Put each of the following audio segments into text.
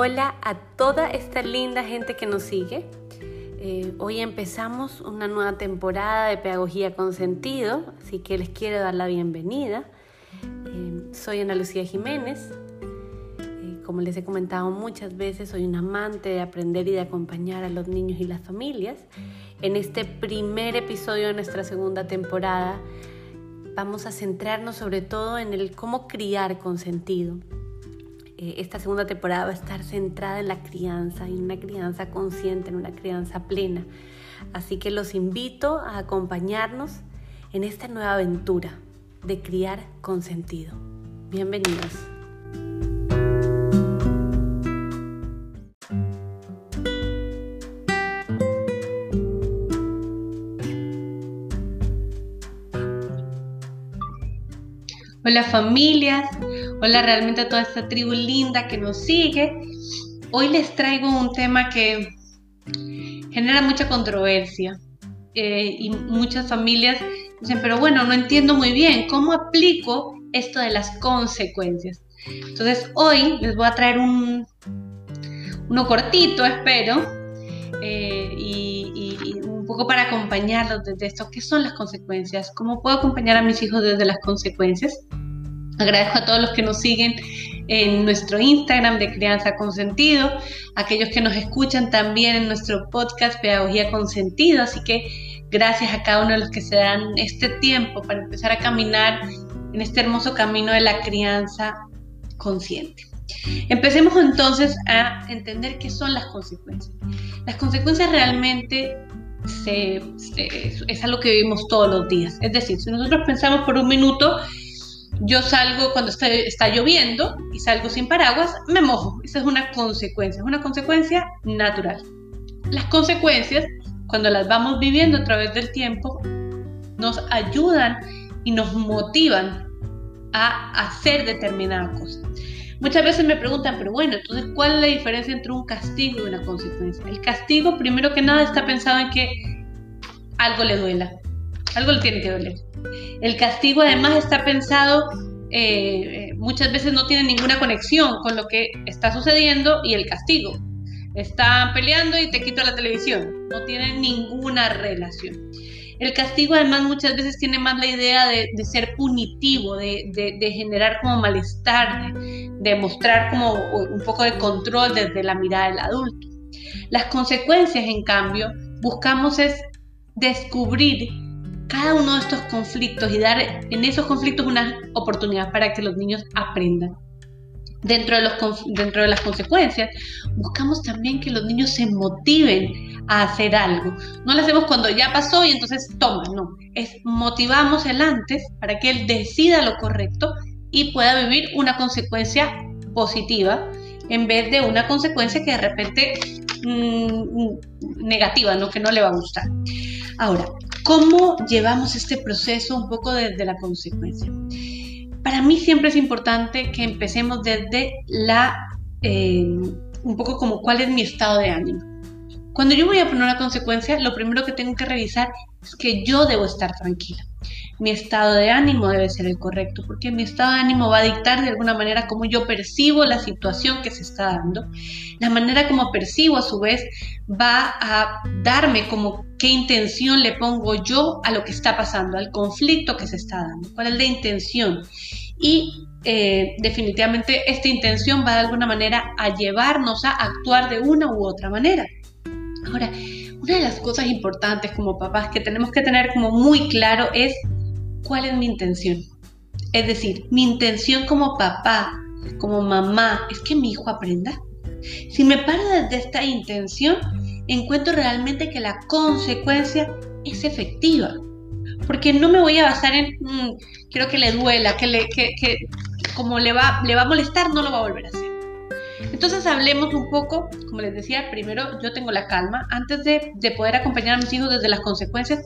Hola a toda esta linda gente que nos sigue. Eh, hoy empezamos una nueva temporada de Pedagogía con Sentido, así que les quiero dar la bienvenida. Eh, soy Ana Lucía Jiménez. Eh, como les he comentado muchas veces, soy un amante de aprender y de acompañar a los niños y las familias. En este primer episodio de nuestra segunda temporada vamos a centrarnos sobre todo en el cómo criar con sentido eh, esta segunda temporada va a estar centrada en la crianza, en una crianza consciente, en una crianza plena. Así que los invito a acompañarnos en esta nueva aventura de criar con sentido. Bienvenidos. Hola familias, Hola realmente a toda esta tribu linda que nos sigue. Hoy les traigo un tema que genera mucha controversia eh, y muchas familias dicen, pero bueno, no entiendo muy bien cómo aplico esto de las consecuencias. Entonces hoy les voy a traer un, uno cortito, espero, eh, y, y, un poco para acompañarlos desde esto. ¿Qué son las consecuencias? ¿Cómo puedo acompañar a mis hijos desde las consecuencias? Agradezco a todos los que nos siguen en nuestro Instagram de Crianza con Sentido, aquellos que nos escuchan también en nuestro podcast Pedagogía con Sentido, así que gracias a cada uno de los que se dan este tiempo para empezar a caminar en este hermoso camino de la crianza consciente. Empecemos entonces a entender qué son las consecuencias. Las consecuencias realmente es algo que vivimos todos los días. Es decir, si nosotros pensamos por un minuto yo salgo cuando está, lloviendo y salgo sin paraguas, me mojo. Esa es una consecuencia, es una consecuencia natural. Las consecuencias, cuando las vamos viviendo a través del tiempo, nos ayudan y nos motivan a hacer determinada cosa. Muchas veces me preguntan, pero bueno, entonces, ¿cuál es la diferencia entre un castigo y una consecuencia? El castigo, primero que nada, está pensado en que algo le duela, algo le tiene que doler. El castigo además está pensado, eh, muchas veces no tiene ninguna conexión con lo que está sucediendo y el castigo. Están peleando y te quito la televisión. No tiene ninguna relación. El castigo además muchas veces tiene más la idea de, ser punitivo, de, generar como malestar, de, mostrar como un poco de control desde la mirada del adulto. Las consecuencias, en cambio, buscamos es descubrir cada uno de estos conflictos y dar en esos conflictos una oportunidad para que los niños aprendan. Dentro de, los, dentro de las consecuencias, buscamos también que los niños se motiven a hacer algo. No lo hacemos cuando ya pasó y entonces toma, no. Es motivamos el antes para que él decida lo correcto y pueda vivir una consecuencia positiva en vez de una consecuencia que de repente mm, negativa, ¿no? que no le va a gustar. Ahora, ¿Cómo llevamos este proceso un poco desde la consecuencia? Para mí siempre es importante que empecemos desde la, eh, un poco como cuál es mi estado de ánimo. Cuando yo voy a poner una consecuencia, lo primero que tengo que revisar es que yo debo estar tranquila mi estado de ánimo debe ser el correcto, porque mi estado de ánimo va a dictar de alguna manera cómo yo percibo la situación que se está dando. La manera como percibo a su vez va a darme como qué intención le pongo yo a lo que está pasando, al conflicto que se está dando, cuál es la intención. Y eh, definitivamente esta intención va de alguna manera a llevarnos a actuar de una u otra manera. Ahora, una de las cosas importantes como papás que tenemos que tener como muy claro es cuál es mi intención. Es decir, mi intención como papá, como mamá, es que mi hijo aprenda. Si me paro desde esta intención, encuentro realmente que la consecuencia es efectiva. Porque no me voy a basar en, mm, quiero que le duela, que, le, que, que como le va, le va a molestar, no lo va a volver a hacer. Entonces hablemos un poco, como les decía, primero yo tengo la calma, antes de, de poder acompañar a mis hijos desde las consecuencias,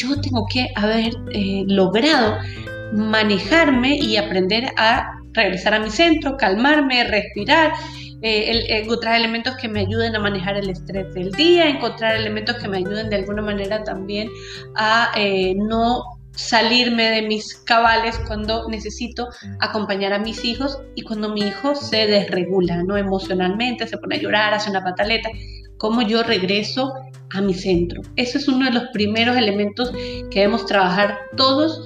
yo tengo que haber eh, logrado manejarme y aprender a regresar a mi centro, calmarme, respirar, eh, encontrar elementos que me ayuden a manejar el estrés del día, encontrar elementos que me ayuden de alguna manera también a eh, no salirme de mis cabales cuando necesito acompañar a mis hijos y cuando mi hijo se desregula, ¿no? Emocionalmente, se pone a llorar, hace una pataleta, cómo yo regreso a mi centro. Ese es uno de los primeros elementos que debemos trabajar todos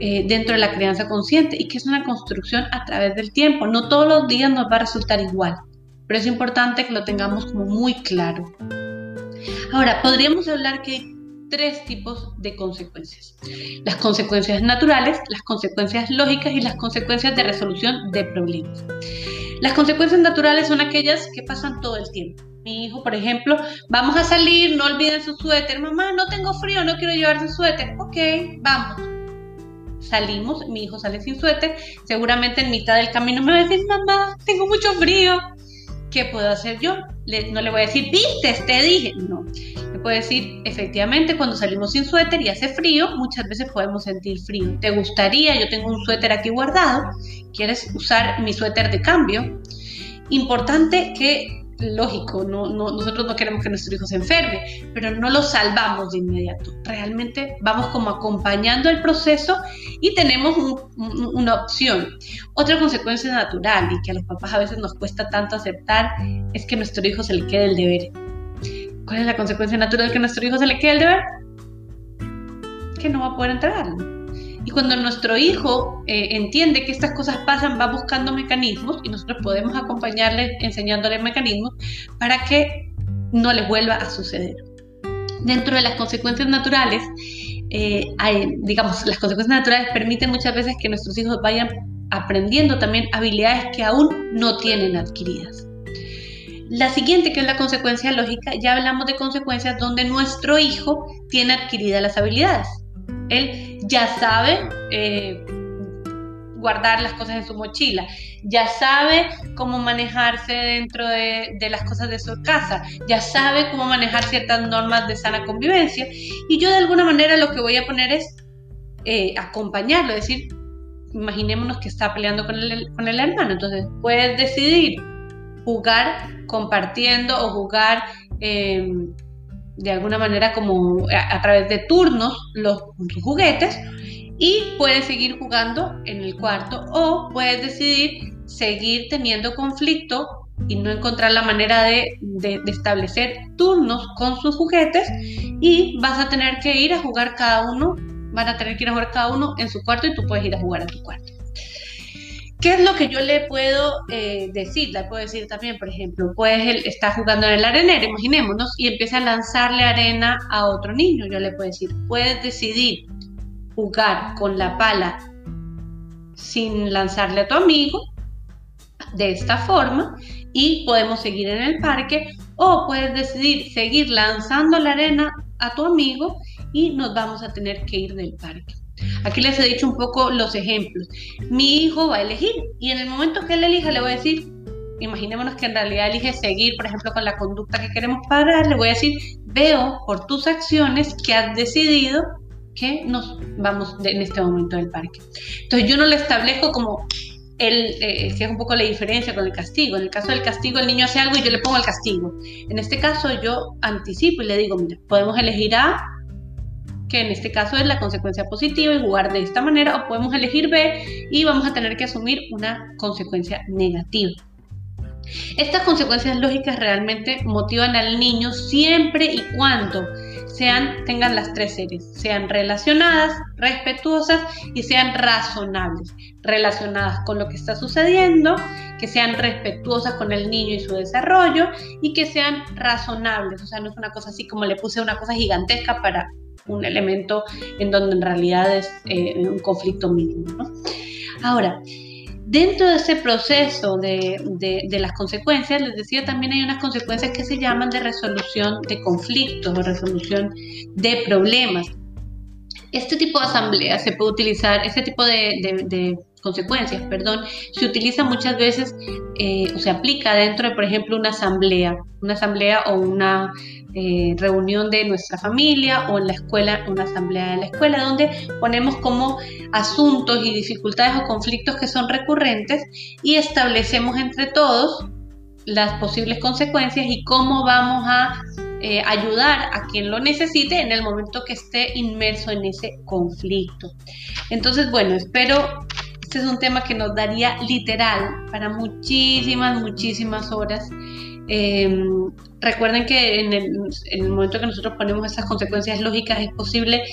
eh, dentro de la crianza consciente y que es una construcción a través del tiempo. No todos los días nos va a resultar igual, pero es importante que lo tengamos muy claro. Ahora, podríamos hablar que hay tres tipos de consecuencias. Las consecuencias naturales, las consecuencias lógicas y las consecuencias de resolución de problemas. Las consecuencias naturales son aquellas que pasan todo el tiempo. Mi hijo, por ejemplo, vamos a salir, no olviden su suéter. Mamá, no tengo frío, no quiero llevar su suéter. Ok, vamos. Salimos, mi hijo sale sin suéter. Seguramente en mitad del camino me va a decir, mamá, tengo mucho frío. ¿Qué puedo hacer yo? no le voy a decir, viste, te dije. No, le puedo decir, efectivamente, cuando salimos sin suéter y hace frío, muchas veces podemos sentir frío. ¿Te gustaría? Yo tengo un suéter aquí guardado. ¿Quieres usar mi suéter de cambio? Importante que lógico, no, nosotros no queremos que nuestro hijo se enferme, pero no lo salvamos de inmediato. Realmente vamos como acompañando el proceso y tenemos una opción. Otra consecuencia natural y que a los papás a veces nos cuesta tanto aceptar es que nuestro hijo se le quede el deber. ¿Cuál es la consecuencia natural que a nuestro hijo se le quede el deber? Que no va a poder entrar. Cuando nuestro hijo eh, entiende que estas cosas pasan, va buscando mecanismos y nosotros podemos acompañarle enseñándole mecanismos para que no le vuelva a suceder. Dentro de las consecuencias naturales, eh, digamos, las consecuencias naturales permiten muchas veces que nuestros hijos vayan aprendiendo también habilidades que aún no tienen adquiridas. La siguiente, que es la consecuencia lógica, ya hablamos de consecuencias donde nuestro hijo tiene adquiridas las habilidades. Él ya sabe eh, guardar las cosas en su mochila, ya sabe cómo manejarse dentro de, las cosas de su casa, ya sabe cómo manejar ciertas normas de sana convivencia. Y yo de alguna manera lo que voy a poner es eh, acompañarlo, es decir, imaginémonos que está peleando con el, hermano, entonces puedes decidir jugar compartiendo o jugar eh, de alguna manera como a, través de turnos los, juguetes y puedes seguir jugando en el cuarto o puedes decidir seguir teniendo conflicto y no encontrar la manera de, de, establecer turnos con sus juguetes y vas a tener que ir a jugar cada uno, van a tener que ir a jugar cada uno en su cuarto y tú puedes ir a jugar a tu cuarto. ¿Qué es lo que yo le puedo eh, decir? Le puedo decir también, por ejemplo, pues él está jugando en el arenero, imaginémonos, y empieza a lanzarle arena a otro niño. Yo le puedo decir, puedes decidir jugar con la pala sin lanzarle a tu amigo de esta forma y podemos seguir en el parque o puedes decidir seguir lanzando la arena a tu amigo y nos vamos a tener que ir del parque. Aquí les he dicho un poco los ejemplos. Mi hijo va a elegir y en el momento que él elija le voy a decir, imaginémonos que en realidad elige seguir, por ejemplo, con la conducta que queremos parar, le voy a decir, veo por tus acciones que has decidido que nos vamos en este momento del parque. Entonces yo no le establezco como el, eh, que es un poco la diferencia con el castigo. En el caso del castigo, el niño hace algo y yo le pongo el castigo. En este caso, yo anticipo y le digo, mira, podemos elegir A que en este caso es la consecuencia positiva y jugar de esta manera, o podemos elegir B y vamos a tener que asumir una consecuencia negativa. Estas consecuencias lógicas realmente motivan al niño siempre y cuando sean, tengan las tres series, sean relacionadas, respetuosas y sean razonables, relacionadas con lo que está sucediendo, que sean respetuosas con el niño y su desarrollo y que sean razonables, o sea, no es una cosa así como le puse una cosa gigantesca para un elemento en donde en realidad es eh, un conflicto mínimo. Ahora, dentro de ese proceso de, de, las consecuencias, les decía, también hay unas consecuencias que se llaman de resolución de conflictos o resolución de problemas. Este tipo de asamblea se puede utilizar, este tipo de, consecuencias, perdón, se utiliza muchas veces eh, o se aplica dentro de, por ejemplo, una asamblea, una asamblea o una eh, reunión de nuestra familia o en la escuela, una asamblea de la escuela, donde ponemos como asuntos y dificultades o conflictos que son recurrentes y establecemos entre todos las posibles consecuencias y cómo vamos a eh, ayudar a quien lo necesite en el momento que esté inmerso en ese conflicto. Entonces, bueno, espero, este es un tema que nos daría literal para muchísimas, muchísimas horas. Em, recuerden que en el, momento que nosotros ponemos esas consecuencias lógicas es posible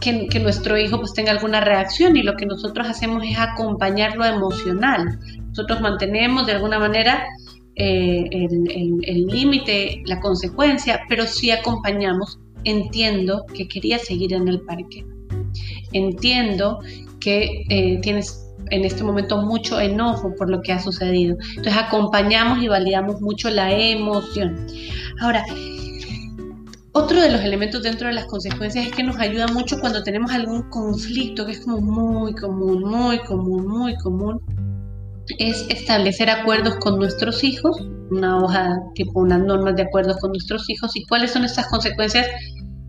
que, que, nuestro hijo pues tenga alguna reacción y lo que nosotros hacemos es acompañarlo emocional. Nosotros mantenemos de alguna manera eh, el límite, la consecuencia, pero sí acompañamos. Entiendo que quería seguir en el parque. Entiendo que eh, tienes en este momento mucho enojo por lo que ha sucedido. Entonces acompañamos y validamos mucho la emoción. Ahora, otro de los elementos dentro de las consecuencias es que nos ayuda mucho cuando tenemos algún conflicto que es como muy común, muy común, muy común es establecer acuerdos con nuestros hijos, una hoja tipo unas normas de acuerdos con nuestros hijos y cuáles son estas consecuencias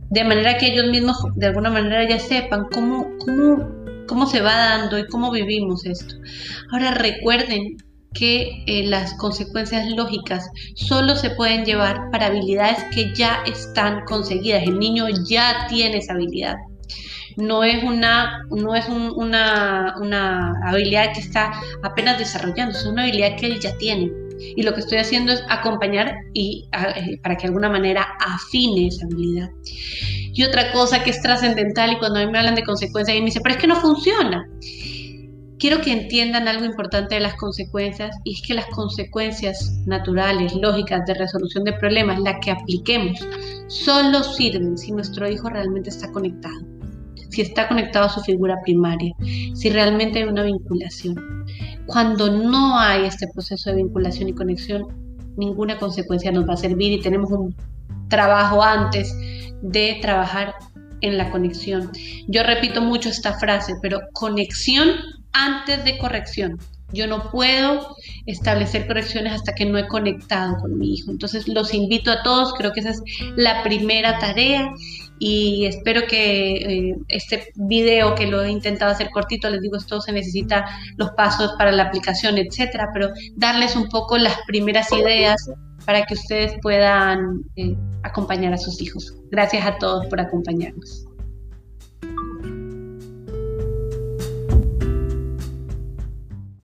de manera que ellos mismos de alguna manera ya sepan cómo, cómo, cómo se va dando y cómo vivimos esto. Ahora recuerden que eh, las consecuencias lógicas solo se pueden llevar para habilidades que ya están conseguidas. El niño ya tiene esa habilidad no es una, no es una, una habilidad que está apenas desarrollando, es una habilidad que él ya tiene. Y lo que estoy haciendo es acompañar y eh, para que de alguna manera afine esa habilidad. Y otra cosa que es trascendental y cuando a mí me hablan de consecuencias y me dice, pero es que no funciona. Quiero que entiendan algo importante de las consecuencias y es que las consecuencias naturales, lógicas de resolución de problemas, las que apliquemos, solo sirven si nuestro hijo realmente está conectado si está conectado a su figura primaria, si realmente hay una vinculación. Cuando no hay este proceso de vinculación y conexión, ninguna consecuencia nos va a servir y tenemos un trabajo antes de trabajar en la conexión. Yo repito mucho esta frase, pero conexión antes de corrección. Yo no puedo establecer correcciones hasta que no he conectado con mi hijo. Entonces los invito a todos, creo que esa es la primera tarea y espero que eh, este video que lo he intentado hacer cortito, les digo, esto se necesita los pasos para la aplicación, etcétera, pero darles un poco las primeras ideas para que ustedes puedan eh, acompañar a sus hijos. Gracias a todos por acompañarnos.